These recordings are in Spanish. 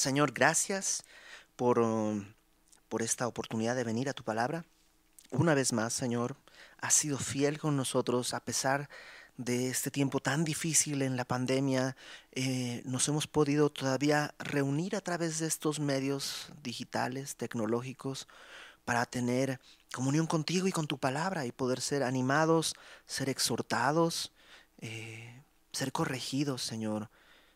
Señor, gracias por, um, por esta oportunidad de venir a tu palabra. Una vez más, Señor, has sido fiel con nosotros a pesar de este tiempo tan difícil en la pandemia. Eh, nos hemos podido todavía reunir a través de estos medios digitales, tecnológicos, para tener comunión contigo y con tu palabra y poder ser animados, ser exhortados, eh, ser corregidos, Señor,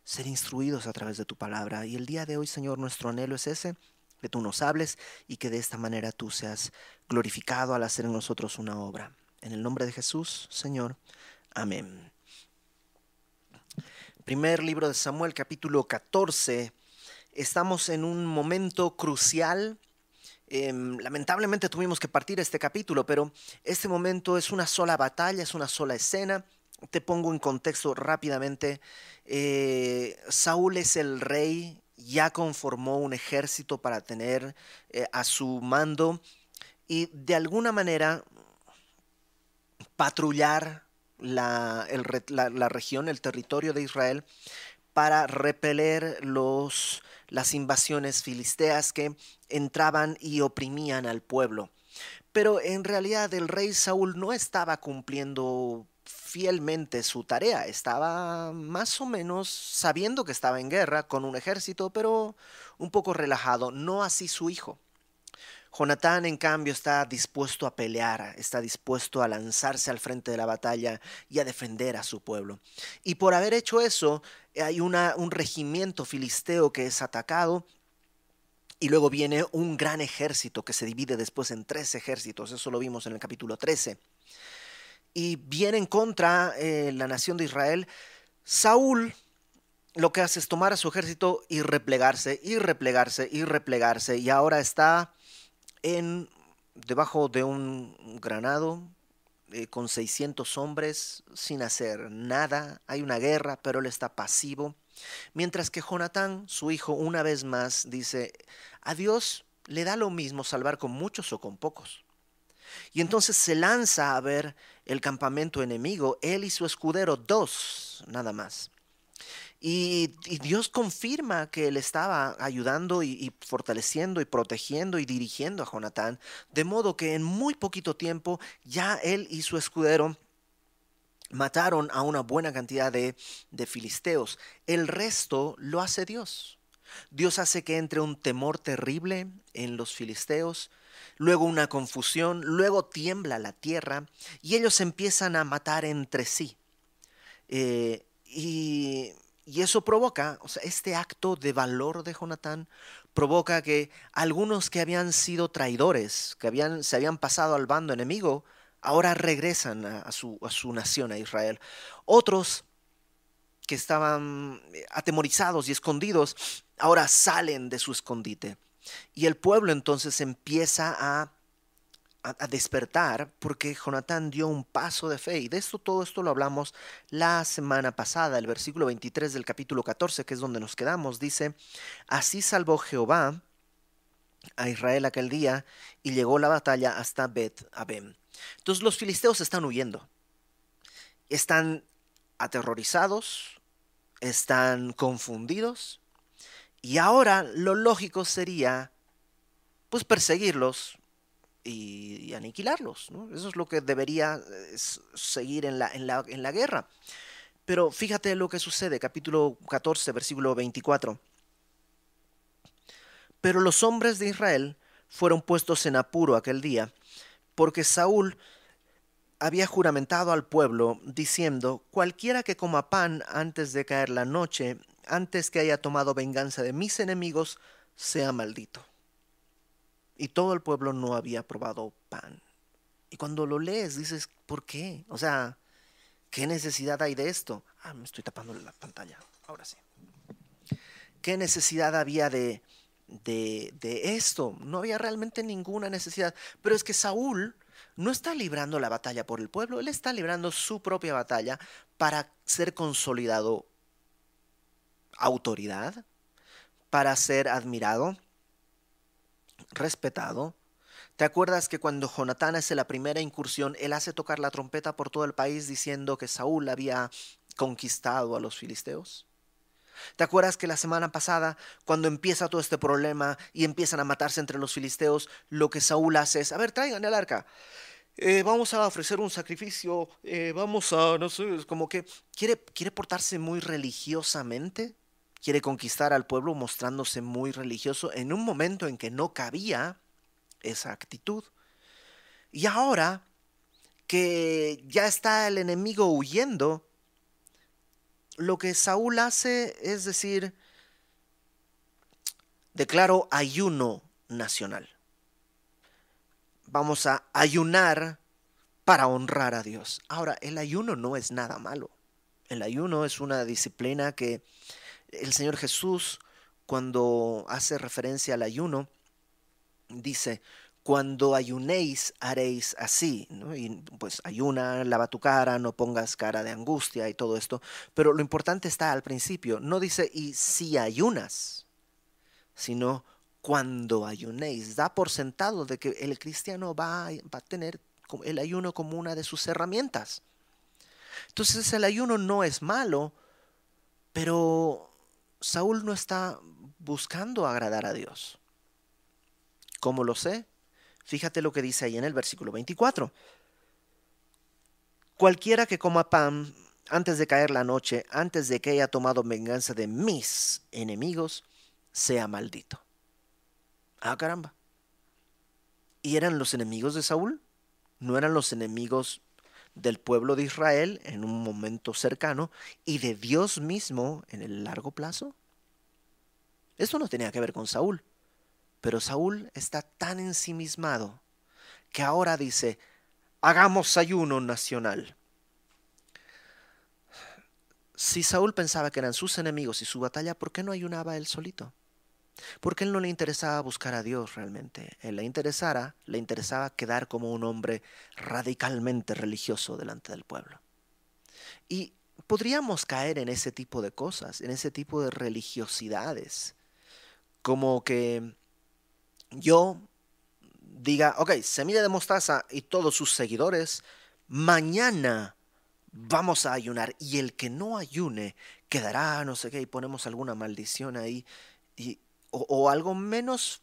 ser instruidos a través de tu palabra. Y el día de hoy, Señor, nuestro anhelo es ese, que tú nos hables y que de esta manera tú seas glorificado al hacer en nosotros una obra. En el nombre de Jesús, Señor. Amén. Primer libro de Samuel, capítulo 14. Estamos en un momento crucial. Em, lamentablemente tuvimos que partir este capítulo, pero este momento es una sola batalla, es una sola escena. Te pongo en contexto rápidamente. Eh, Saúl es el rey, ya conformó un ejército para tener eh, a su mando y de alguna manera patrullar la, la, región, el territorio de Israel, para repeler los, las invasiones filisteas que entraban y oprimían al pueblo. Pero en realidad el rey Saúl no estaba cumpliendo fielmente su tarea. Estaba más o menos sabiendo que estaba en guerra con un ejército, pero un poco relajado. No así su hijo. Jonatán, en cambio, está dispuesto a pelear, está dispuesto a lanzarse al frente de la batalla y a defender a su pueblo. Y por haber hecho eso, hay un regimiento filisteo que es atacado y luego viene un gran ejército que se divide después en tres ejércitos. Eso lo vimos en el capítulo 13 y vienen contra eh, la nación de Israel, Saúl lo que hace es tomar a su ejército y replegarse, y replegarse, y replegarse, y ahora está en, debajo de un granado eh, con 600 hombres sin hacer nada, hay una guerra, pero él está pasivo, mientras que Jonatán, su hijo, una vez más dice, a Dios le da lo mismo salvar con muchos o con pocos. Y entonces se lanza a ver el campamento enemigo, él y su escudero, dos nada más. Y, Dios confirma que él estaba ayudando y, fortaleciendo y protegiendo y dirigiendo a Jonatán, de modo que en muy poquito tiempo ya él y su escudero mataron a una buena cantidad de filisteos. El resto lo hace Dios. Dios hace que entre un temor terrible en los filisteos, luego una confusión, luego tiembla la tierra y ellos empiezan a matar entre sí. Eh, y, eso provoca, o sea, este acto de valor de Jonatán provoca que algunos que habían sido traidores, que habían, se habían pasado al bando enemigo, ahora regresan a, su, a su nación, a Israel. Otros que estaban eh, atemorizados y escondidos, ahora salen de su escondite. Y el pueblo entonces empieza a, a, despertar porque Jonatán dio un paso de fe. Y de esto, todo esto lo hablamos la semana pasada. El versículo 23 del capítulo 14, que es donde nos quedamos, dice, así salvó Jehová a Israel aquel día y llegó la batalla hasta Bet Abem. Entonces los filisteos están huyendo. Están aterrorizados, están confundidos y ahora lo lógico sería, pues, perseguirlos y, aniquilarlos. Eso es lo que debería eh, seguir en la, en, la, en la guerra. Pero fíjate lo que sucede, capítulo 14, versículo 24. Pero los hombres de Israel fueron puestos en apuro aquel día, porque Saúl había juramentado al pueblo, diciendo, cualquiera que coma pan antes de caer la noche antes que haya tomado venganza de mis enemigos, sea maldito. Y todo el pueblo no había probado pan. Y cuando lo lees dices, ¿por qué? O sea, ¿qué necesidad hay de esto? Ah, me estoy tapando la pantalla. Ahora sí. ¿Qué necesidad había de, de, de esto? No había realmente ninguna necesidad. Pero es que Saúl no está librando la batalla por el pueblo, él está librando su propia batalla para ser consolidado autoridad, para ser admirado, respetado. ¿Te acuerdas que cuando Jonatán hace la primera incursión, él hace tocar la trompeta por todo el país diciendo que Saúl había conquistado a los filisteos? ¿Te acuerdas que la semana pasada, cuando empieza todo este problema y empiezan a matarse entre los filisteos, lo que Saúl hace es, a ver, traigan el arca. Eh, vamos a ofrecer un sacrificio, eh, vamos a, no sé, como que quiere, quiere portarse muy religiosamente, quiere conquistar al pueblo mostrándose muy religioso en un momento en que no cabía esa actitud. Y ahora que ya está el enemigo huyendo, lo que Saúl hace es decir, declaro ayuno nacional. Vamos a ayunar para honrar a Dios. Ahora, el ayuno no es nada malo. El ayuno es una disciplina que el Señor Jesús, cuando hace referencia al ayuno, dice, cuando ayunéis haréis así. Y pues ayuna, lava tu cara, no pongas cara de angustia y todo esto. Pero lo importante está al principio, no dice y si ayunas, sino cuando ayunéis. Da por sentado de que el cristiano va, va a tener el ayuno como una de sus herramientas. Entonces el ayuno no es malo, pero Saúl no está buscando agradar a Dios. ¿Cómo lo sé? Fíjate lo que dice ahí en el versículo 24. Cualquiera que coma pan antes de caer la noche, antes de que haya tomado venganza de mis enemigos, sea maldito. Ah, caramba. ¿Y eran los enemigos de Saúl? ¿No eran los enemigos del pueblo de Israel en un momento cercano y de Dios mismo en el largo plazo? Esto no tenía que ver con Saúl. Pero Saúl está tan ensimismado que ahora dice, hagamos ayuno nacional. Si Saúl pensaba que eran sus enemigos y su batalla, ¿por qué no ayunaba él solito? Porque él no le interesaba buscar a Dios realmente. Él le interesara, le interesaba quedar como un hombre radicalmente religioso delante del pueblo. Y podríamos caer en ese tipo de cosas, en ese tipo de religiosidades, como que yo diga, ok, semilla de mostaza y todos sus seguidores, mañana vamos a ayunar y el que no ayune quedará, no sé qué, y ponemos alguna maldición ahí, y, o, algo menos,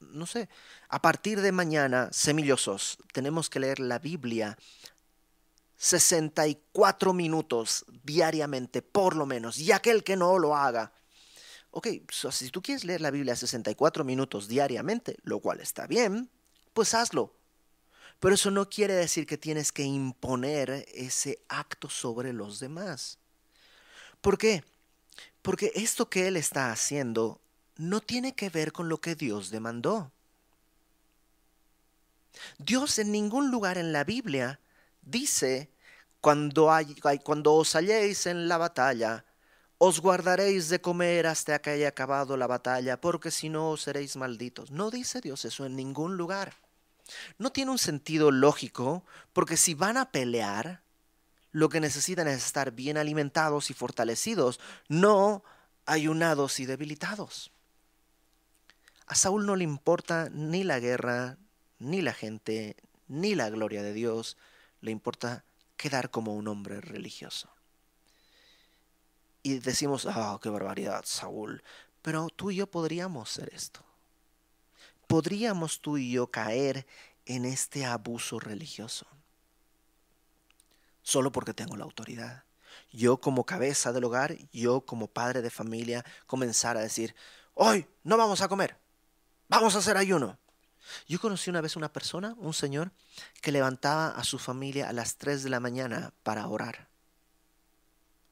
no sé, a partir de mañana, semillosos, tenemos que leer la Biblia 64 minutos diariamente, por lo menos, y aquel que no lo haga, ok, si tú quieres leer la Biblia 64 minutos diariamente, lo cual está bien, pues hazlo. Pero eso no quiere decir que tienes que imponer ese acto sobre los demás. ¿Por qué? Porque esto que él está haciendo no tiene que ver con lo que Dios demandó. Dios en ningún lugar en la Biblia dice, cuando, hay, cuando os halléis en la batalla, os guardaréis de comer hasta que haya acabado la batalla, porque si no seréis malditos. No dice Dios eso en ningún lugar. No tiene un sentido lógico, porque si van a pelear, lo que necesitan es estar bien alimentados y fortalecidos, no ayunados y debilitados. A Saúl no le importa ni la guerra, ni la gente, ni la gloria de Dios, le importa quedar como un hombre religioso y decimos, ah, qué barbaridad, Saúl. Pero tú y yo podríamos ser esto. Podríamos tú y yo caer en este abuso religioso. Solo porque tengo la autoridad. Yo como cabeza del hogar, yo como padre de familia, comenzar a decir, hoy no vamos a comer, vamos a hacer ayuno. Yo conocí una vez una persona, un señor, que levantaba a su familia a las 3 de la mañana para orar.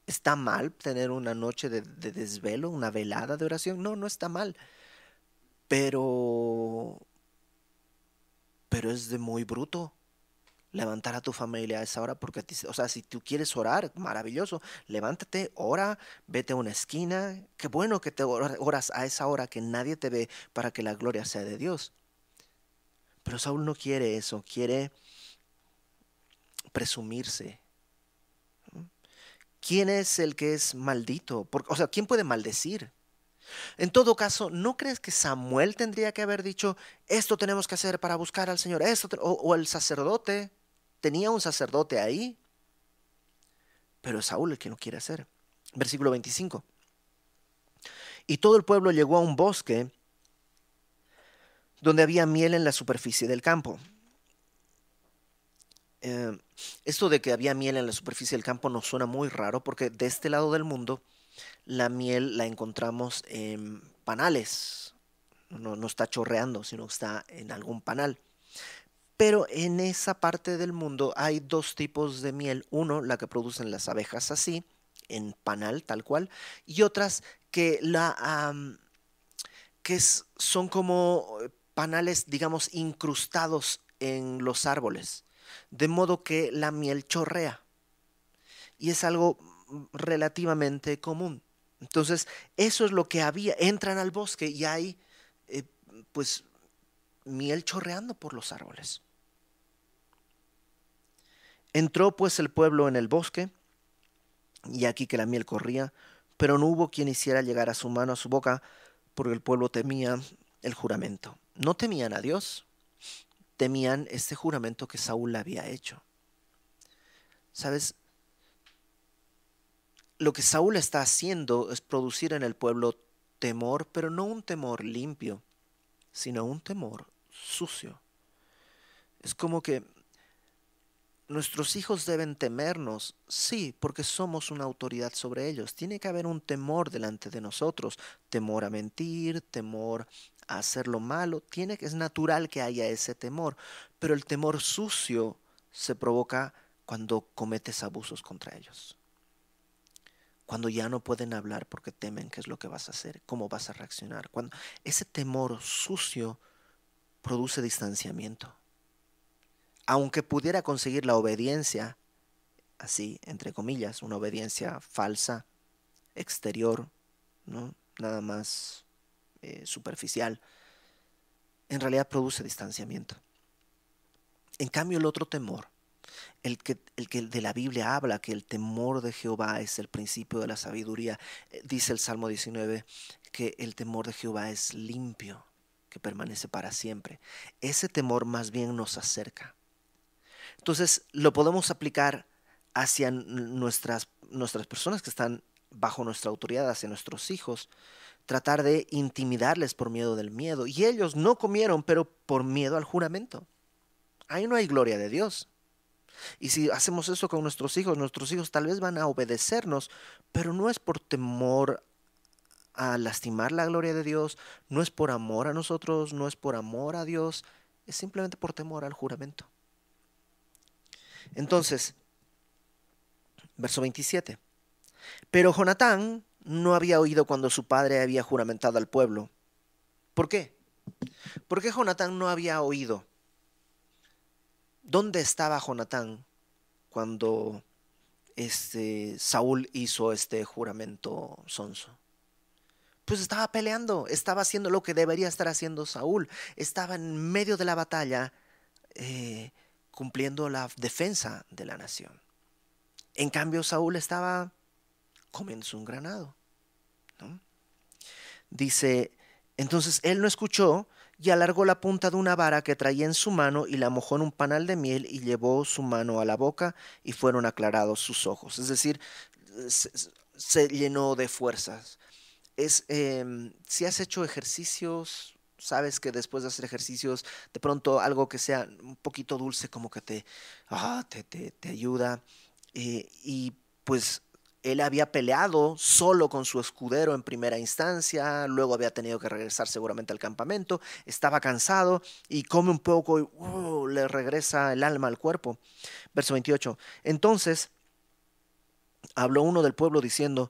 ¿Está mal tener una noche de, desvelo, una velada de oración? No, no está mal. Pero... Pero es de muy bruto levantar a tu familia a esa hora porque, o sea, si tú quieres orar, maravilloso, levántate, ora, vete a una esquina, qué bueno que te oras a esa hora que nadie te ve para que la gloria sea de Dios. Pero Saúl no quiere eso, quiere presumirse, ¿quién es el que es maldito? o sea, ¿quién puede maldecir? En todo caso, ¿no crees que Samuel tendría que haber dicho, esto tenemos que hacer para buscar al Señor? Esto, o, el sacerdote, tenía un sacerdote ahí, pero es Saúl el que no quiere hacer. Versículo 25. Y todo el pueblo llegó a un bosque donde había miel en la superficie del campo. Eh, esto de que había miel en la superficie del campo nos suena muy raro porque de este lado del mundo la miel la encontramos en panales. No, no está chorreando, sino está en algún panal. Pero en esa parte del mundo hay dos tipos de miel. Uno, la que producen las abejas así, en panal tal cual, y otras que, la, que son como panales, digamos, incrustados en los árboles, de modo que la miel chorrea. Y es algo relativamente común. Entonces, eso es lo que había. Entran al bosque y hay, eh, pues, miel chorreando por los árboles. Entró pues el pueblo en el bosque, y aquí que la miel corría, pero no hubo quien hiciera llegar a su mano a su boca, porque el pueblo temía el juramento. No temían a Dios, temían este juramento que Saúl había hecho. ¿Sabes? Lo que Saúl está haciendo es producir en el pueblo temor, pero no un temor limpio, sino un temor sucio. Es como que nuestros hijos deben temernos, sí, porque somos una autoridad sobre ellos. Tiene que haber un temor delante de nosotros, temor a mentir, temor a hacer lo malo. Tiene que es natural que haya ese temor, pero el temor sucio se provoca cuando cometes abusos contra ellos. Cuando ya no pueden hablar porque temen qué es lo que vas a hacer, cómo vas a reaccionar. Cuando ese temor sucio produce distanciamiento aunque pudiera conseguir la obediencia, así, entre comillas, una obediencia falsa, exterior, nada más eh, superficial, en realidad produce distanciamiento. En cambio, el otro temor, el que, el que de la Biblia habla, que el temor de Jehová es el principio de la sabiduría, eh, dice el Salmo 19, que el temor de Jehová es limpio, que permanece para siempre. Ese temor más bien nos acerca entonces lo podemos aplicar hacia nuestras, nuestras personas que están bajo nuestra autoridad, hacia nuestros hijos, tratar de intimidarles por miedo del miedo. Y ellos no comieron, pero por miedo al juramento. Ahí no hay gloria de Dios. Y si hacemos eso con nuestros hijos, nuestros hijos tal vez van a obedecernos, pero no es por temor a lastimar la gloria de Dios, no es por amor a nosotros, no es por amor a Dios, es simplemente por temor al juramento. Entonces, verso 27. Pero Jonatán no había oído cuando su padre había juramentado al pueblo. ¿Por qué? ¿Por qué Jonatán no había oído? ¿Dónde estaba Jonatán cuando este, Saúl hizo este juramento sonso? Pues estaba peleando, estaba haciendo lo que debería estar haciendo Saúl, estaba en medio de la batalla eh, cumpliendo la defensa de la nación. En cambio, Saúl estaba comiendo un granado. Dice, entonces él no escuchó y alargó la punta de una vara que traía en su mano y la mojó en un panal de miel y llevó su mano a la boca y fueron aclarados sus ojos. Es decir, se, llenó de fuerzas. Es, em, si has hecho ejercicios sabes que después de hacer ejercicios, de pronto algo que sea un poquito dulce como que te, ah, te, te, ayuda. Eh, y pues él había peleado solo con su escudero en primera instancia, luego había tenido que regresar seguramente al campamento, estaba cansado y come un poco y uh, le regresa el alma al cuerpo. Verso 28. Entonces habló uno del pueblo diciendo,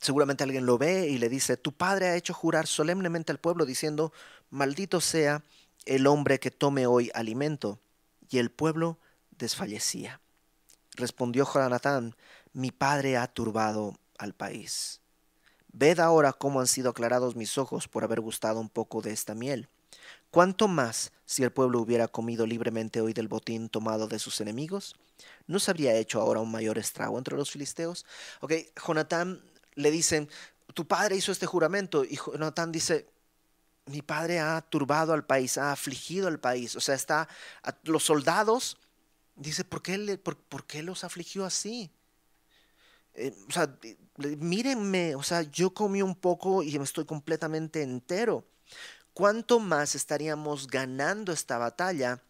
seguramente alguien lo ve y le dice, tu padre ha hecho jurar solemnemente al pueblo diciendo, maldito sea el hombre que tome hoy alimento. Y el pueblo desfallecía. Respondió Jonatán, mi padre ha turbado al país. Ved ahora cómo han sido aclarados mis ojos por haber gustado un poco de esta miel. ¿Cuánto más si el pueblo hubiera comido libremente hoy del botín tomado de sus enemigos? ¿No se habría hecho ahora un mayor estrago entre los filisteos? Ok, Jonatán le dicen, tu padre hizo este juramento. Y Jonatán dice, mi padre ha turbado al país, ha afligido al país. O sea, está los soldados, dice, ¿por qué, por, qué los afligió así? eh, o sea, mírenme, o sea, yo comí un poco y me estoy completamente entero. ¿Cuánto más estaríamos ganando esta batalla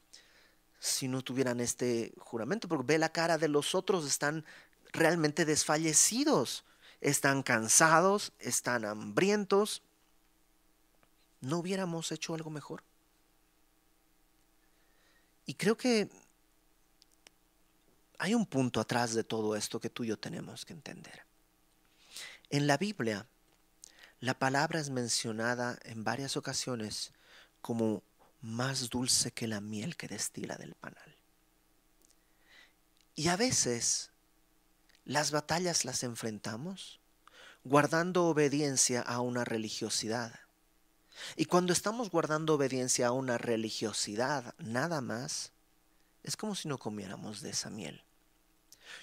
si no tuvieran este juramento? Porque ve la cara de los otros, están realmente desfallecidos, están cansados, están hambrientos. ¿No hubiéramos hecho algo mejor? Y creo que hay un punto atrás de todo esto que tú y yo tenemos que entender. En la Biblia, la palabra es mencionada en varias ocasiones como más dulce que la miel que destila del panal. Y a veces las batallas las enfrentamos guardando obediencia a una religiosidad. Y cuando estamos guardando obediencia a una religiosidad nada más, es como si no comiéramos de esa miel.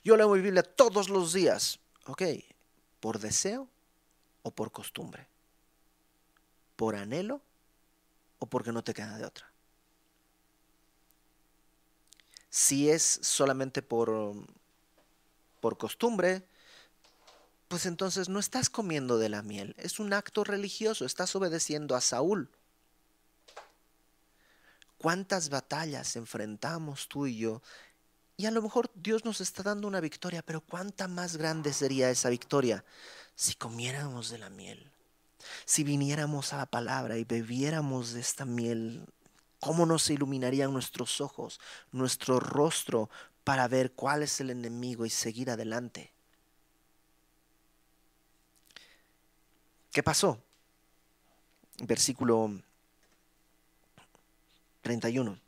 Yo leo mi Biblia todos los días. Ok, ¿Por deseo o por costumbre? ¿Por anhelo o porque no te queda de otra? Si es solamente por, por costumbre, pues entonces no estás comiendo de la miel, es un acto religioso, estás obedeciendo a Saúl. ¿Cuántas batallas enfrentamos tú y yo y a lo mejor Dios nos está dando una victoria, pero cuánta más grande sería esa victoria si comiéramos de la miel, si viniéramos a la palabra y bebiéramos de esta miel. ¿Cómo nos iluminarían nuestros ojos, nuestro rostro para ver cuál es el enemigo y seguir adelante? ¿Qué pasó? Versículo 31.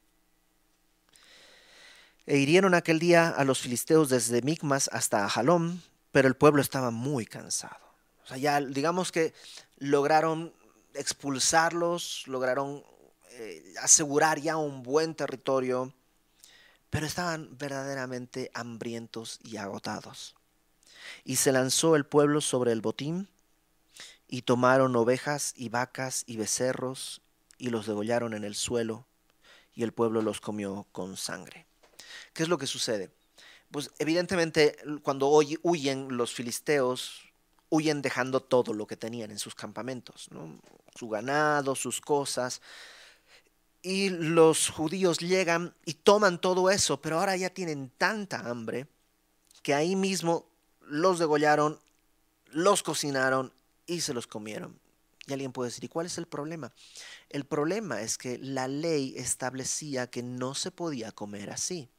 E hirieron aquel día a los filisteos desde Micmas hasta Jalom, pero el pueblo estaba muy cansado. O sea, ya digamos que lograron expulsarlos, lograron eh, asegurar ya un buen territorio, pero estaban verdaderamente hambrientos y agotados. Y se lanzó el pueblo sobre el botín, y tomaron ovejas y vacas y becerros, y los degollaron en el suelo, y el pueblo los comió con sangre. ¿Qué es lo que sucede? Pues evidentemente cuando huyen los filisteos, huyen dejando todo lo que tenían en sus campamentos, su ganado, sus cosas. Y los judíos llegan y toman todo eso, pero ahora ya tienen tanta hambre que ahí mismo los degollaron, los cocinaron y se los comieron. Y alguien puede decir, ¿y cuál es el problema? El problema es que la ley establecía que no se podía comer así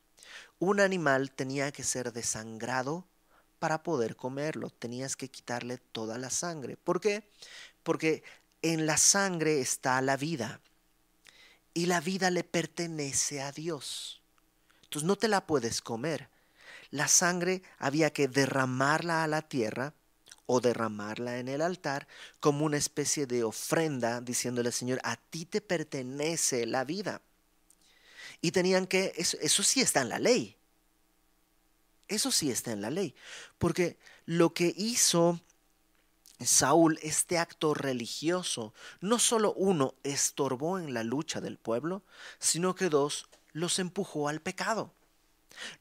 un animal tenía que ser desangrado para poder comerlo. Tenías que quitarle toda la sangre. ¿Por qué? Porque en la sangre está la vida. Y la vida le pertenece a Dios. Entonces no te la puedes comer. La sangre había que derramarla a la tierra o derramarla en el altar como una especie de ofrenda, diciéndole, Señor, a ti te pertenece la vida. Y tenían que, eso, sí está en la ley. Eso sí está en la ley. Porque lo que hizo Saúl, este acto religioso, no solo uno, estorbó en la lucha del pueblo, sino que dos, los empujó al pecado.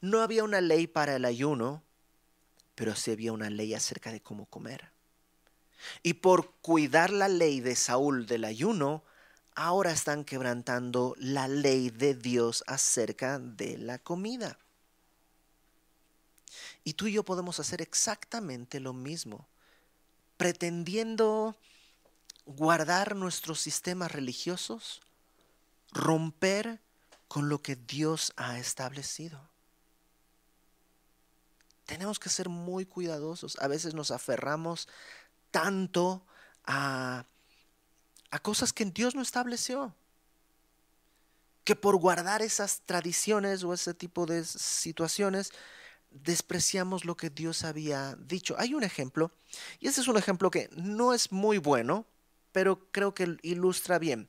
No había una ley para el ayuno, pero sí había una ley acerca de cómo comer. Y por cuidar la ley de Saúl del ayuno, ahora están quebrantando la ley de Dios acerca de la comida. Y tú y yo podemos hacer exactamente lo mismo, pretendiendo guardar nuestros sistemas religiosos, romper con lo que Dios ha establecido. Tenemos que ser muy cuidadosos. A veces nos aferramos tanto a a cosas que Dios no estableció. Que por guardar esas tradiciones o ese tipo de situaciones, despreciamos lo que Dios había dicho. Hay un ejemplo, y ese es un ejemplo que no es muy bueno, pero creo que ilustra bien.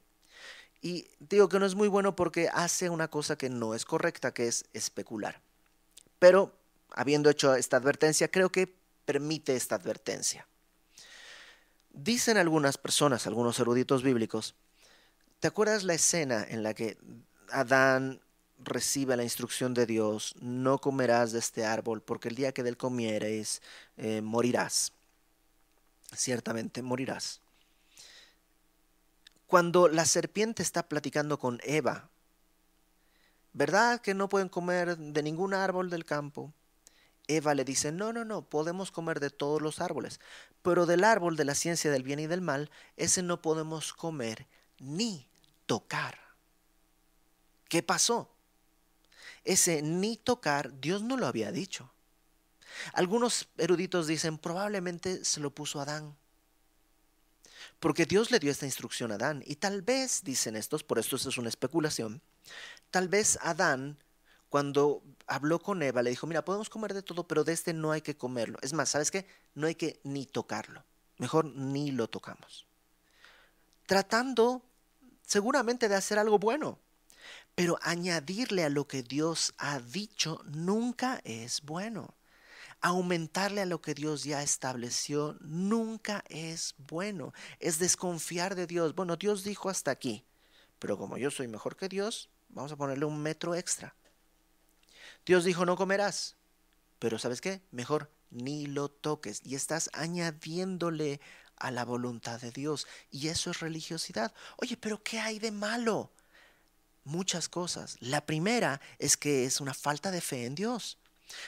Y digo que no es muy bueno porque hace una cosa que no es correcta, que es especular. Pero, habiendo hecho esta advertencia, creo que permite esta advertencia. Dicen algunas personas, algunos eruditos bíblicos, ¿te acuerdas la escena en la que Adán recibe la instrucción de Dios, no comerás de este árbol, porque el día que del comieres, eh, morirás. Ciertamente morirás. Cuando la serpiente está platicando con Eva, ¿verdad que no pueden comer de ningún árbol del campo? Eva le dice, no, no, no, podemos comer de todos los árboles, pero del árbol de la ciencia del bien y del mal, ese no podemos comer ni tocar. ¿Qué pasó? Ese ni tocar, Dios no lo había dicho. Algunos eruditos dicen, probablemente se lo puso Adán. Porque Dios le dio esta instrucción a Adán. Y tal vez, dicen estos, por esto es una especulación, tal vez Adán, cuando habló con Eva, le dijo, mira, podemos comer de todo, pero de este no hay que comerlo. Es más, ¿sabes qué? No hay que ni tocarlo. Mejor ni lo tocamos. Tratando seguramente de hacer algo bueno. Pero añadirle a lo que Dios ha dicho nunca es bueno. Aumentarle a lo que Dios ya estableció nunca es bueno. Es desconfiar de Dios. Bueno, Dios dijo hasta aquí, pero como yo soy mejor que Dios, vamos a ponerle un metro extra. Dios dijo no comerás, pero ¿sabes qué? Mejor ni lo toques y estás añadiéndole a la voluntad de Dios. Y eso es religiosidad. Oye, pero ¿qué hay de malo? muchas cosas. La primera es que es una falta de fe en Dios.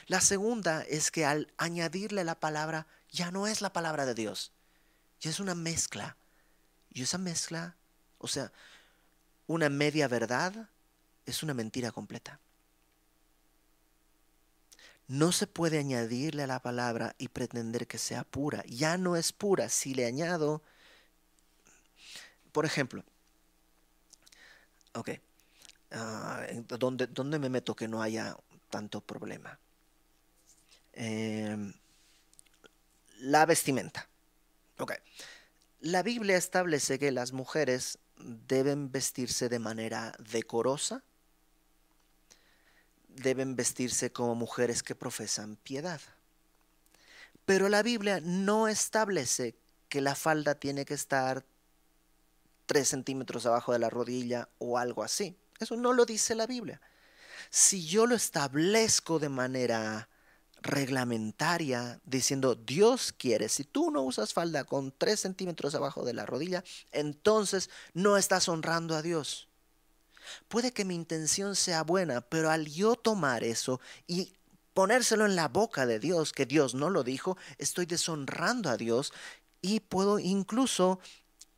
La segunda es que al añadirle la palabra ya no es la palabra de Dios, ya es una mezcla. Y esa mezcla, o sea, una media verdad es una mentira completa. No se puede añadirle a la palabra y pretender que sea pura. Ya no es pura. Si le añado, por ejemplo, ok, Ah, ¿dónde, me meto que no haya tanto problema? Em, la vestimenta. Ok. La Biblia establece que las mujeres deben vestirse de manera decorosa, deben vestirse como mujeres que profesan piedad. Pero la Biblia no establece que la falda tiene que estar tres centímetros abajo de la rodilla o algo así. Eso no lo dice la Biblia. Si yo lo establezco de manera reglamentaria, diciendo Dios quiere, si tú no usas falda con tres centímetros abajo de la rodilla, entonces no estás honrando a Dios. Puede que mi intención sea buena, pero al yo tomar eso y ponérselo en la boca de Dios, que Dios no lo dijo, estoy deshonrando a Dios y puedo incluso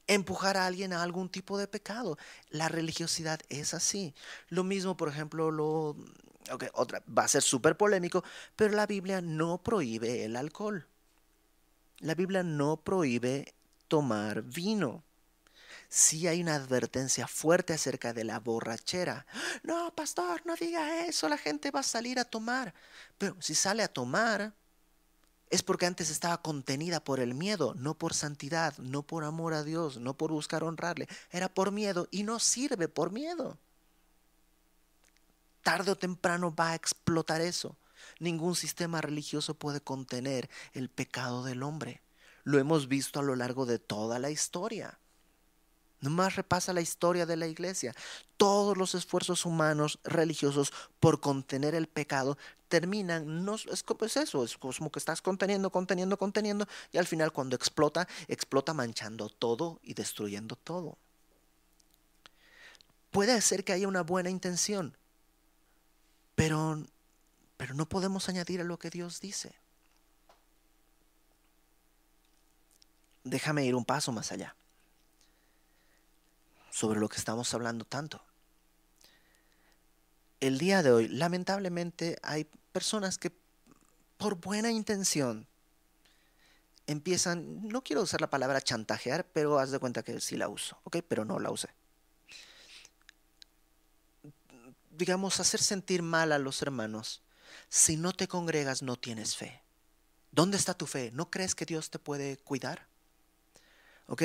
empujar a alguien a algún tipo de pecado. La religiosidad es así. Lo mismo, por ejemplo, lo... otra, va a ser súper polémico, pero la Biblia no prohíbe el alcohol. La Biblia no prohíbe tomar vino. Sí hay una advertencia fuerte acerca de la borrachera. No, pastor, no diga eso, la gente va a salir a tomar. Pero si sale a tomar, es porque antes estaba contenida por el miedo, no por santidad, no por amor a Dios, no por buscar honrarle. Era por miedo y no sirve por miedo. Tarde o temprano va a explotar eso. Ningún sistema religioso puede contener el pecado del hombre. Lo hemos visto a lo largo de toda la historia. Nomás repasa la historia de la iglesia. Todos los esfuerzos humanos religiosos por contener el pecado terminan, no, es como es eso, es como que estás conteniendo, conteniendo, conteniendo, y al final cuando explota, explota manchando todo y destruyendo todo. Puede ser que haya una buena intención, pero, pero no podemos añadir a lo que Dios dice. Déjame ir un paso más allá sobre lo que estamos hablando tanto. El día de hoy, lamentablemente, hay personas que por buena intención empiezan, no quiero usar la palabra chantajear, pero haz de cuenta que sí la uso, ¿ok? Pero no la usé. Digamos, hacer sentir mal a los hermanos. Si no te congregas, no tienes fe. ¿Dónde está tu fe? ¿No crees que Dios te puede cuidar? ¿Ok?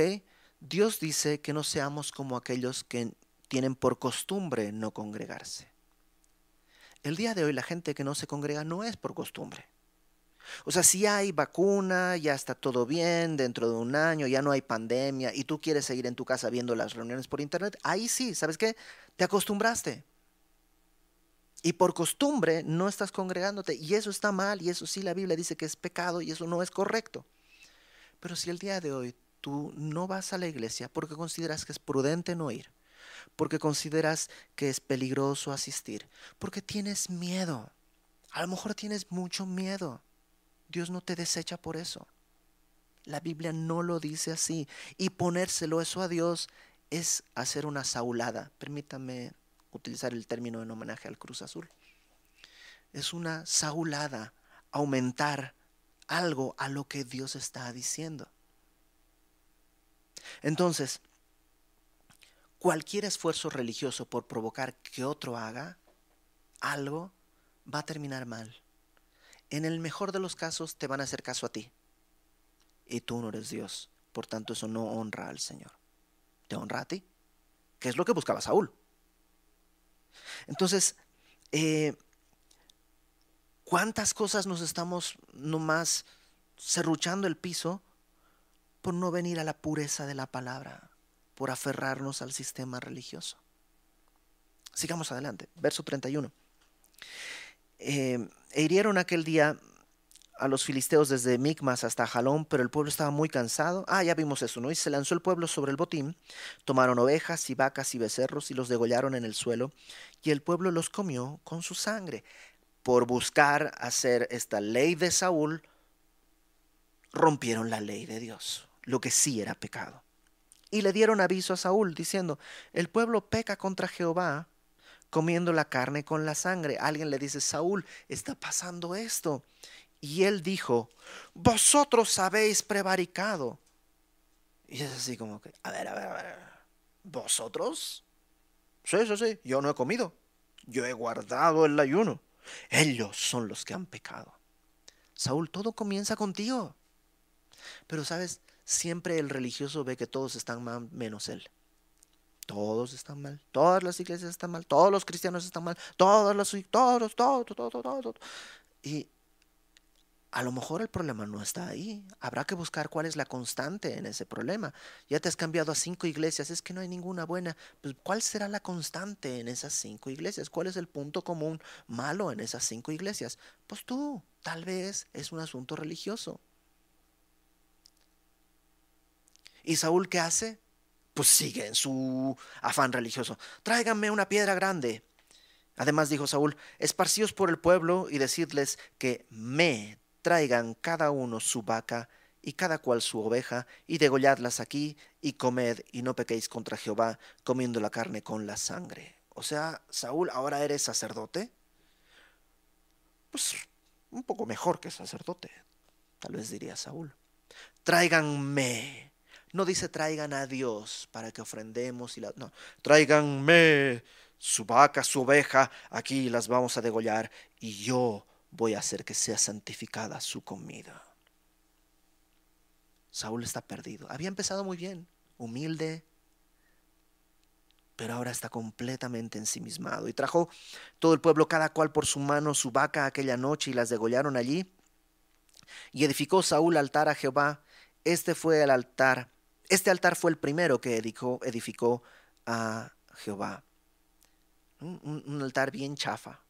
Dios dice que no seamos como aquellos que tienen por costumbre no congregarse. El día de hoy la gente que no se congrega no es por costumbre. O sea, si hay vacuna, ya está todo bien, dentro de un año ya no hay pandemia y tú quieres seguir en tu casa viendo las reuniones por internet, ahí sí, ¿sabes qué? Te acostumbraste. y por costumbre no estás congregándote y eso está mal y eso sí la Biblia dice que es pecado y eso no es correcto. Pero si el día de hoy tú no vas a la iglesia porque consideras que es prudente no ir, porque consideras que es peligroso asistir, porque tienes miedo, a lo mejor tienes mucho miedo, Dios no te desecha por eso. La Biblia no lo dice así y ponérselo eso a Dios es hacer una saulada. Permítame utilizar el término en homenaje al Cruz Azul. Es una saulada, aumentar algo a lo que Dios está diciendo. Entonces, cualquier esfuerzo religioso por provocar que otro haga algo va a terminar mal. En el mejor de los casos te van a hacer caso a ti. Y tú no eres Dios. Por tanto, eso no honra al Señor. Te honra a ti. Que es lo que buscaba Saúl. Entonces, eh, ¿cuántas cosas nos estamos nomás cerruchando el piso por no venir a la pureza de la palabra, por aferrarnos al sistema religioso? Sigamos adelante, verso 31. Eh, e hirieron aquel día a los filisteos desde Micmas hasta Jalón, pero el pueblo estaba muy cansado. Ah, ya vimos eso, ¿no? Y se lanzó el pueblo sobre el botín, tomaron ovejas y vacas y becerros y los degollaron en el suelo, y el pueblo los comió con su sangre. Por buscar hacer esta ley de Saúl, rompieron la ley de Dios, lo que sí era pecado. Y le dieron aviso a Saúl, diciendo, el pueblo peca contra Jehová, comiendo la carne con la sangre. Alguien le dice, Saúl, está pasando esto. Y él dijo, vosotros habéis prevaricado. Y es así como que, a ver, a ver, a ver, ¿vosotros? Sí, sí, sí, yo no he comido. Yo he guardado el ayuno. Ellos son los que han pecado. Saúl, todo comienza contigo. Pero sabes, siempre el religioso ve que todos están mal menos él. Todos están mal, todas las iglesias están mal, todos los cristianos están mal, todos los, todos, todos, todos, todos, todos. Y a lo mejor el problema no está ahí. Habrá que buscar cuál es la constante en ese problema. Ya te has cambiado a cinco iglesias, es que no hay ninguna buena. Pues, ¿Cuál será la constante en esas cinco iglesias? ¿Cuál es el punto común malo en esas cinco iglesias? Pues tú, tal vez es un asunto religioso. ¿Y Saúl qué hace? Pues sigue en su afán religioso. Tráiganme una piedra grande. Además dijo Saúl, esparcíos por el pueblo y decidles que me traigan cada uno su vaca y cada cual su oveja, y degolladlas aquí, y comed, y no pequéis contra Jehová, comiendo la carne con la sangre. O sea, Saúl, ahora eres sacerdote. Pues un poco mejor que sacerdote, tal vez diría Saúl. Tráiganme. No dice traigan a Dios para que ofrendemos y la. No, tráiganme su vaca, su oveja, aquí las vamos a degollar, y yo voy a hacer que sea santificada su comida. Saúl está perdido. Había empezado muy bien, humilde, pero ahora está completamente ensimismado. Y trajo todo el pueblo, cada cual por su mano, su vaca aquella noche y las degollaron allí. Y edificó Saúl altar a Jehová. Este fue el altar. Este altar fue el primero que edificó, a Jehová. un altar bien chafa,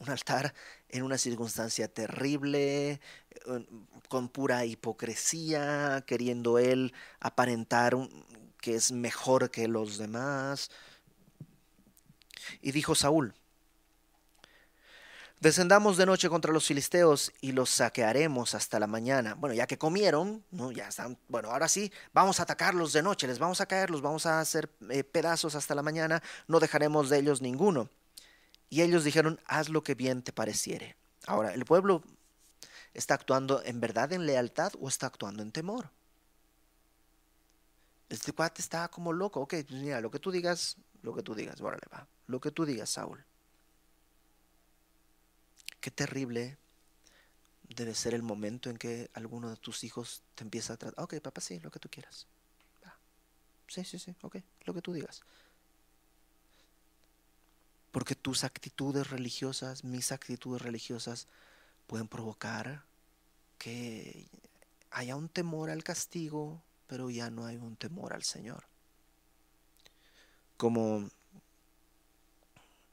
un altar en una circunstancia terrible, con pura hipocresía, queriendo él aparentar que es mejor que los demás. Y dijo Saúl, Descendamos de noche contra los filisteos y los saquearemos hasta la mañana. Bueno, ya que comieron, ¿no? Ya están, bueno, ahora sí, vamos a atacarlos de noche, les vamos a caer, los vamos a hacer eh, pedazos hasta la mañana, no dejaremos de ellos ninguno. Y ellos dijeron, haz lo que bien te pareciere. Ahora, ¿el pueblo está actuando en verdad en lealtad o está actuando en temor? Este cuate está como loco. Ok, pues mira, lo que tú digas, lo que tú digas, órale, va. Lo que tú digas, Saúl. Qué terrible debe ser el momento en que alguno de tus hijos te empieza a tratar. Ok, papá, sí, lo que tú quieras. Va. Sí, sí, sí, ok, lo que tú digas. Porque tus actitudes religiosas, mis actitudes religiosas, pueden provocar que haya un temor al castigo, pero ya no hay un temor al Señor. Como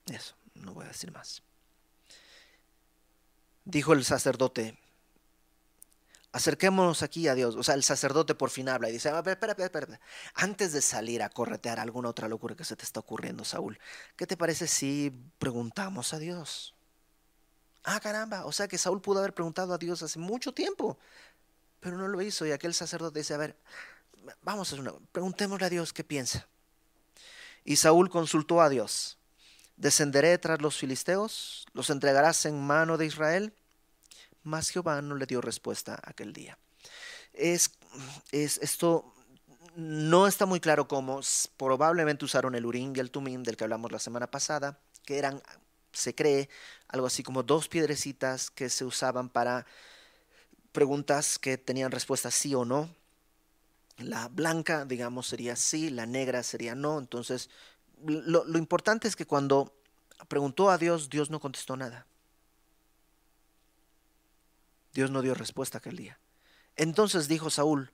eso, no voy a decir más. Dijo el sacerdote, acerquémonos aquí a Dios. O sea, el sacerdote por fin habla y dice, espera, espera, espera. Antes de salir a corretear alguna otra locura que se te está ocurriendo, Saúl, ¿qué te parece si preguntamos a Dios? Ah, caramba, o sea que Saúl pudo haber preguntado a Dios hace mucho tiempo, pero no lo hizo y aquel sacerdote dice, a ver, vamos a hacer una, preguntémosle a Dios qué piensa. Y Saúl consultó a Dios. ¿Descenderé tras los filisteos? ¿Los entregarás en mano de Israel? Mas Jehová no le dio respuesta aquel día. Es, es, esto no está muy claro cómo. Probablemente usaron el Urim y el Tumim del que hablamos la semana pasada, que eran, se cree, algo así como dos piedrecitas que se usaban para preguntas que tenían respuesta sí o no. La blanca, digamos, sería sí, la negra sería no. Entonces, lo, importante es que cuando preguntó a Dios, Dios no contestó nada. Dios no dio respuesta aquel día. Entonces dijo Saúl,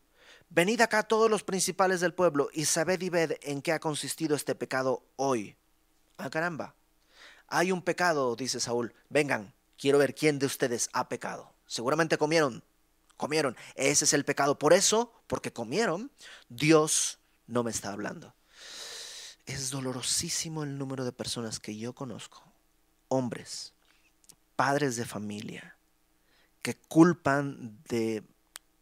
venid acá todos los principales del pueblo y sabed y ved en qué ha consistido este pecado hoy. Ah, caramba. Hay un pecado, dice Saúl. Vengan, quiero ver quién de ustedes ha pecado. Seguramente comieron, comieron. Ese es el pecado. Por eso, porque comieron, Dios no me está hablando. Es dolorosísimo el número de personas que yo conozco, hombres, padres de familia, que culpan de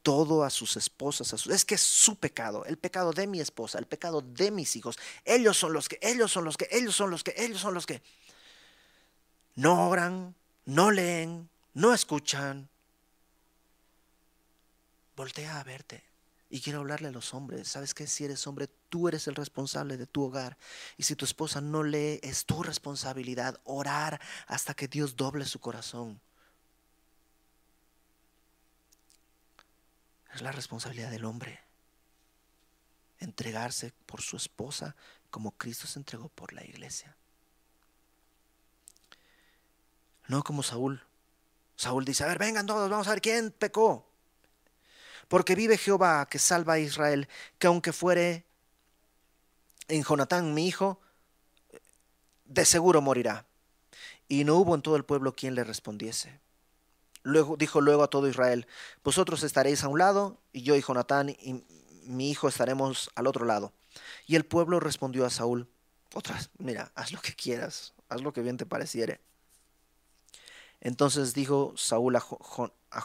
todo a sus esposas, a sus, es que es su pecado, el pecado de mi esposa, el pecado de mis hijos. Ellos son los que, ellos son los que, ellos son los que, ellos son los que no oran, no leen, no escuchan. Voltea a verte. Y quiero hablarle a los hombres. ¿Sabes qué? Si eres hombre, tú eres el responsable de tu hogar. Y si tu esposa no lee, es tu responsabilidad orar hasta que Dios doble su corazón. Es la responsabilidad del hombre. Entregarse por su esposa como Cristo se entregó por la iglesia. No como Saúl. Saúl dice, a ver, vengan todos, vamos a ver quién pecó. Porque vive Jehová que salva a Israel, que aunque fuere en Jonatán mi hijo, de seguro morirá. Y no hubo en todo el pueblo quien le respondiese. Luego dijo luego a todo Israel, vosotros estaréis a un lado, y yo y Jonatán y mi hijo estaremos al otro lado. Y el pueblo respondió a Saúl, otras, mira, haz lo que quieras, haz lo que bien te pareciere. Entonces dijo Saúl a, a,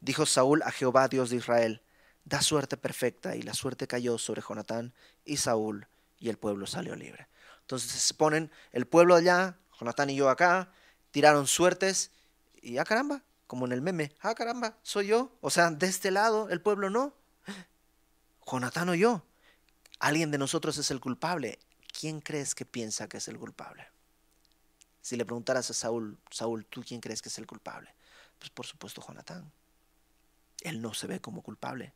Dijo Saúl a Jehová, Dios de Israel, da suerte perfecta, y la suerte cayó sobre Jonatán y Saúl, y el pueblo salió libre. Entonces se ponen el pueblo allá, Jonatán y yo acá, tiraron suertes, y ah caramba, como en el meme, ah caramba, soy yo. O sea, de este lado el pueblo no. Jonatán o yo. Alguien de nosotros es el culpable. ¿Quién crees que piensa que es el culpable? Si le preguntaras a Saúl, Saúl, ¿tú quién crees que es el culpable? Pues por supuesto Jonatán. Él no se ve como culpable.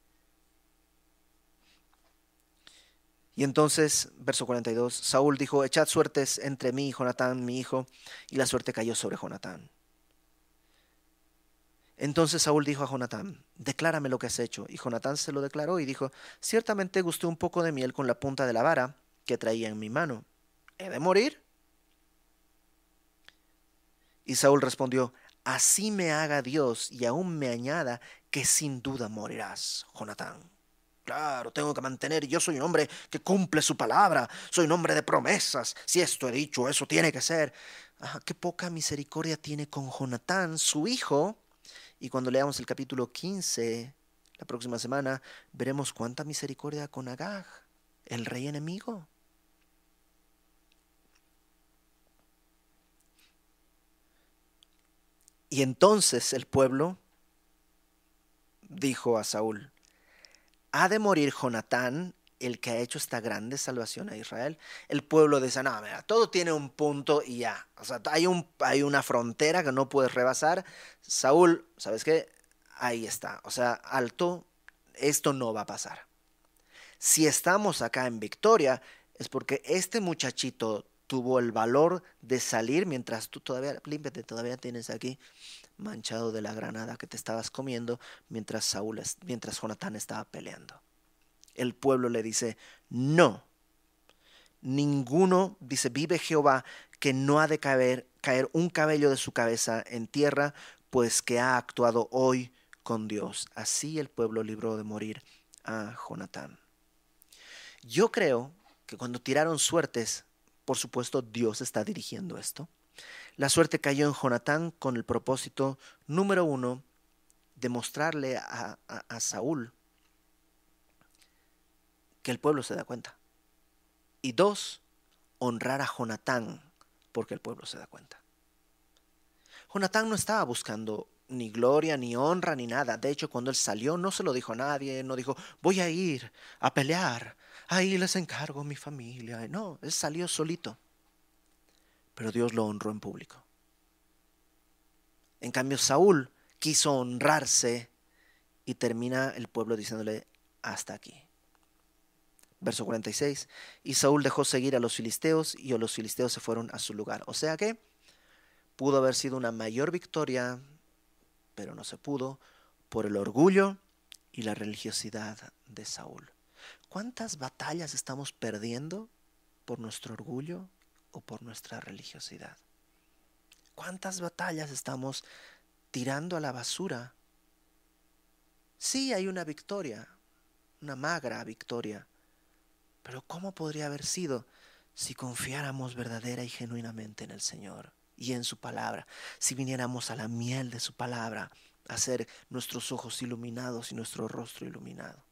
Y entonces, verso 42, Saúl dijo, echad suertes entre mí y Jonatán, mi hijo, y la suerte cayó sobre Jonatán. Entonces Saúl dijo a Jonatán, declárame lo que has hecho. Y Jonatán se lo declaró y dijo, ciertamente gusté un poco de miel con la punta de la vara que traía en mi mano. ¿He de morir? Y Saúl respondió, así me haga Dios y aún me añada que sin duda morirás, Jonatán. Claro, tengo que mantener, yo soy un hombre que cumple su palabra, soy un hombre de promesas, si esto he dicho, eso tiene que ser. Ah, qué poca misericordia tiene con Jonatán, su hijo. Y cuando leamos el capítulo 15, la próxima semana, veremos cuánta misericordia con Agag, el rey enemigo. Y entonces el pueblo dijo a Saúl, ¿ha de morir Jonatán, el que ha hecho esta grande salvación a Israel? El pueblo dice, no, mira, todo tiene un punto y ya. O sea, hay, un, hay una frontera que no puedes rebasar. Saúl, ¿sabes qué? Ahí está. O sea, alto, esto no va a pasar. Si estamos acá en victoria, es porque este muchachito tuvo el valor de salir mientras tú todavía, límpiate, todavía tienes aquí manchado de la granada que te estabas comiendo mientras Saúl, mientras Jonatán estaba peleando. El pueblo le dice, no, ninguno, dice, vive Jehová, que no ha de caer, caer un cabello de su cabeza en tierra, pues que ha actuado hoy con Dios. Así el pueblo libró de morir a Jonatán. Yo creo que cuando tiraron suertes, por supuesto Dios está dirigiendo esto. La suerte cayó en Jonatán con el propósito número uno de mostrarle a, a Saúl que el pueblo se da cuenta. Y dos, honrar a Jonatán porque el pueblo se da cuenta. Jonatán no estaba buscando ni gloria, ni honra, ni nada. De hecho, cuando él salió, no se lo dijo a nadie, no dijo, voy a ir a pelear, ahí les encargo mi familia. No, él salió solito. Pero Dios lo honró en público. En cambio, Saúl quiso honrarse y termina el pueblo diciéndole, hasta aquí. Verso 46, y Saúl dejó seguir a los filisteos y los filisteos se fueron a su lugar. O sea que pudo haber sido una mayor victoria pero no se pudo por el orgullo y la religiosidad de Saúl. ¿Cuántas batallas estamos perdiendo por nuestro orgullo o por nuestra religiosidad? ¿Cuántas batallas estamos tirando a la basura? Sí hay una victoria, una magra victoria, pero ¿cómo podría haber sido si confiáramos verdadera y genuinamente en el Señor? y en su palabra, si viniéramos a la miel de su palabra, a ser nuestros ojos iluminados y nuestro rostro iluminado.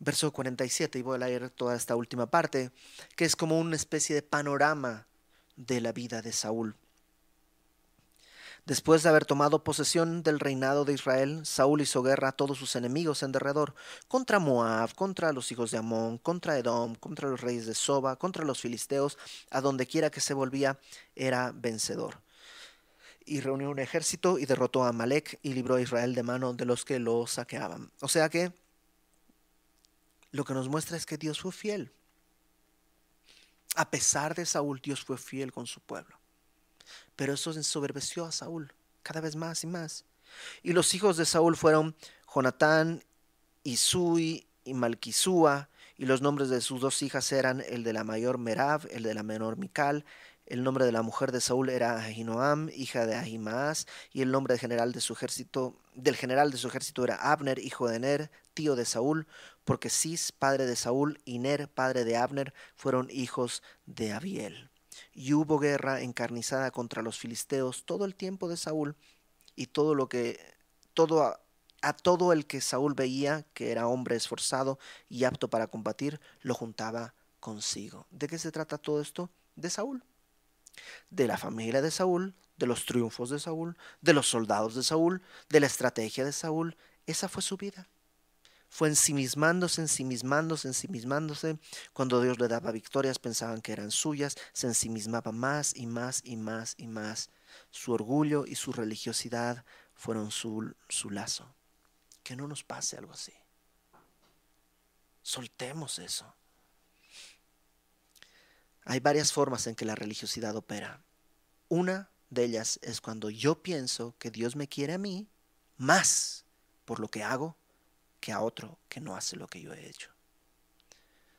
Verso 47, y voy a leer toda esta última parte, que es como una especie de panorama de la vida de Saúl. Después de haber tomado posesión del reinado de Israel, Saúl hizo guerra a todos sus enemigos en derredor, contra Moab, contra los hijos de Amón, contra Edom, contra los reyes de Soba, contra los filisteos, a donde quiera que se volvía, era vencedor. Y reunió un ejército y derrotó a Amalek y libró a Israel de mano de los que lo saqueaban. O sea que lo que nos muestra es que Dios fue fiel. A pesar de Saúl, Dios fue fiel con su pueblo. Pero eso ensoberbeció a Saúl cada vez más y más. Y los hijos de Saúl fueron Jonatán, Isui y Malquisúa, y los nombres de sus dos hijas eran el de la mayor Merab, el de la menor Mical, el nombre de la mujer de Saúl era Ahinoam, hija de Ahimaas, y el nombre del general de su ejército, del general de su ejército era Abner, hijo de Ner, tío de Saúl, porque Cis, padre de Saúl, y Ner, padre de Abner, fueron hijos de Abiel y hubo guerra encarnizada contra los filisteos todo el tiempo de Saúl y todo lo que todo a, a, todo el que Saúl veía que era hombre esforzado y apto para combatir lo juntaba consigo. ¿De qué se trata todo esto? De Saúl. De la familia de Saúl, de los triunfos de Saúl, de los soldados de Saúl, de la estrategia de Saúl. Esa fue su vida fue ensimismándose, ensimismándose, ensimismándose. Cuando Dios le daba victorias pensaban que eran suyas, se ensimismaba más y más y más y más. Su orgullo y su religiosidad fueron su, su lazo. Que no nos pase algo así. Soltemos eso. Hay varias formas en que la religiosidad opera. Una de ellas es cuando yo pienso que Dios me quiere a mí más por lo que hago que a otro que no hace lo que yo he hecho.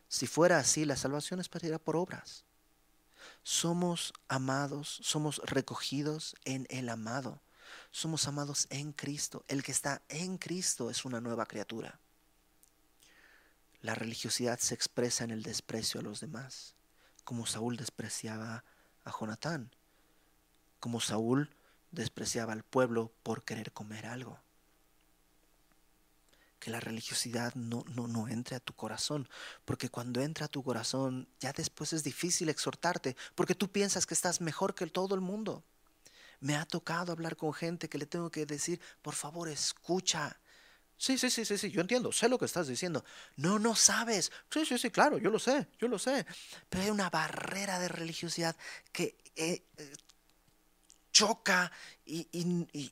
Si fuera así, la salvación es partida por obras. Somos amados, somos recogidos en el amado. Somos amados en Cristo. El que está en Cristo es una nueva criatura. La religiosidad se expresa en el desprecio a los demás, como Saúl despreciaba a Jonatán, como Saúl despreciaba al pueblo por querer comer algo que la religiosidad no, no, no entre a tu corazón, porque cuando entra a tu corazón ya después es difícil exhortarte, porque tú piensas que estás mejor que todo el mundo. Me ha tocado hablar con gente que le tengo que decir, por favor, escucha. Sí, sí, sí, sí, sí, yo entiendo, sé lo que estás diciendo. No, no sabes. Sí, sí, sí, claro, yo lo sé, yo lo sé. Pero hay una barrera de religiosidad que eh, eh, choca y, y,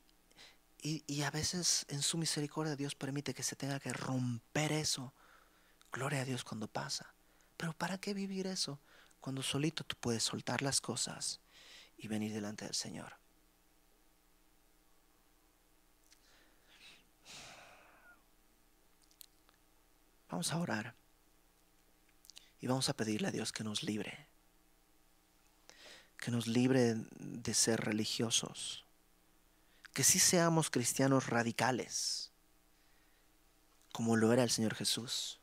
y, a veces en su misericordia Dios permite que se tenga que romper eso. Gloria a Dios cuando pasa. Pero ¿para qué vivir eso? Cuando solito tú puedes soltar las cosas y venir delante del Señor. Vamos a orar. Y vamos a pedirle a Dios que nos libre. Que nos libre de ser religiosos, que sí seamos cristianos radicales, como lo era el Señor Jesús,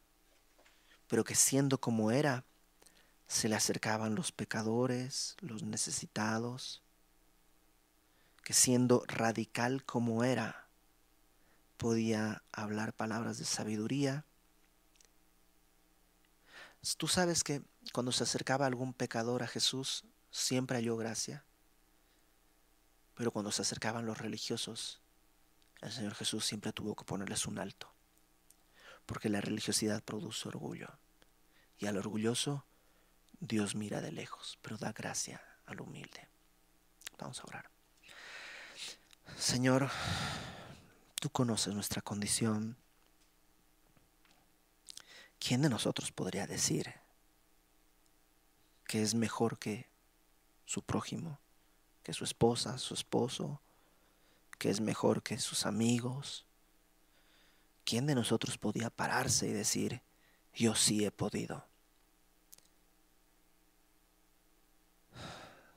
pero que siendo como era, se le acercaban los pecadores, los necesitados, que siendo radical como era, podía hablar palabras de sabiduría. Tú sabes que cuando se acercaba algún pecador a Jesús, siempre halló gracia. Pero cuando se acercaban los religiosos, el Señor Jesús siempre tuvo que ponerles un alto. Porque la religiosidad produce orgullo. Y al orgulloso, Dios mira de lejos, pero da gracia al humilde. Vamos a orar. Señor, tú conoces nuestra condición. ¿Quién de nosotros podría decir que es mejor que su prójimo, que su esposa, su esposo, que es mejor que sus amigos? ¿Quién de nosotros podía pararse y decir, yo sí he podido?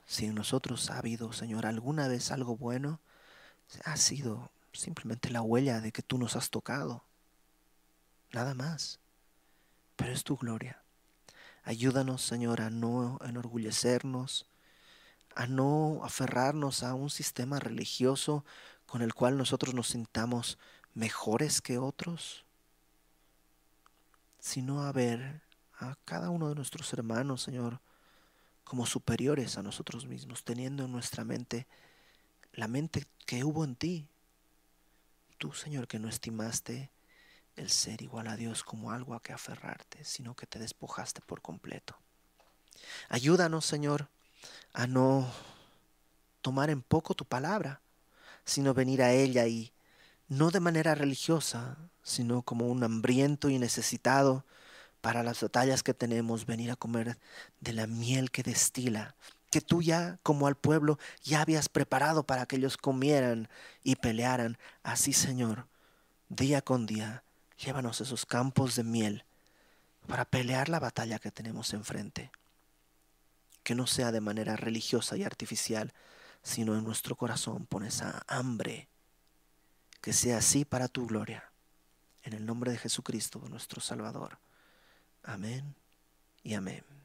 Si en nosotros ha habido, Señor, alguna vez algo bueno, ha sido simplemente la huella de que tú nos has tocado. Nada más. Es tu gloria. Ayúdanos, Señor, a no enorgullecernos, a no aferrarnos a un sistema religioso con el cual nosotros nos sintamos mejores que otros, sino a ver a cada uno de nuestros hermanos, Señor, como superiores a nosotros mismos, teniendo en nuestra mente la mente que hubo en ti. Tú, Señor, que no estimaste el ser igual a Dios como algo a que aferrarte, sino que te despojaste por completo. Ayúdanos, Señor, a no tomar en poco tu palabra, sino venir a ella y no de manera religiosa, sino como un hambriento y necesitado para las batallas que tenemos, venir a comer de la miel que destila que tú ya, como al pueblo, ya habías preparado para que ellos comieran y pelearan. Así, Señor, día con día, llévanos esos campos de miel para pelear la batalla que tenemos enfrente. Que no sea de manera religiosa y artificial, sino en nuestro corazón pon esa hambre. Que sea así para tu gloria. En el nombre de Jesucristo, nuestro Salvador. Amén y amén.